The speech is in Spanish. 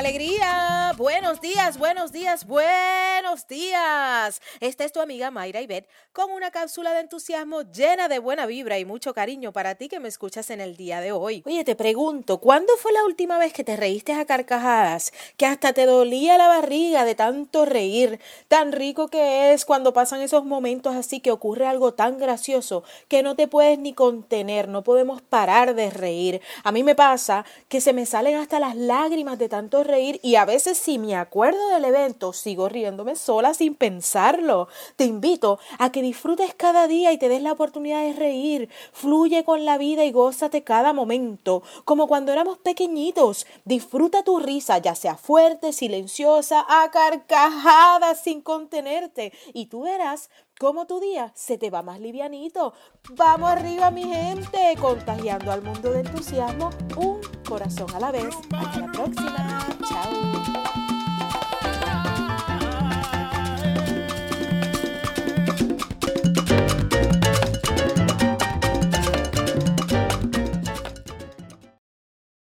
alegría. Buenos días, buenos días, buenos días. Esta es tu amiga Mayra Ibet con una cápsula de entusiasmo llena de buena vibra y mucho cariño para ti que me escuchas en el día de hoy. Oye, te pregunto, ¿cuándo fue la última vez que te reíste a carcajadas? Que hasta te dolía la barriga de tanto reír. Tan rico que es cuando pasan esos momentos así que ocurre algo tan gracioso que no te puedes ni contener, no podemos parar de reír. A mí me pasa que se me salen hasta las de tanto reír y a veces si me acuerdo del evento sigo riéndome sola sin pensarlo. Te invito a que disfrutes cada día y te des la oportunidad de reír. Fluye con la vida y gózate cada momento, como cuando éramos pequeñitos. Disfruta tu risa, ya sea fuerte, silenciosa, a carcajadas sin contenerte y tú verás cómo tu día se te va más livianito. Vamos arriba, mi gente, contagiando al mundo de entusiasmo corazón a la vez. Hasta la próxima. Chao.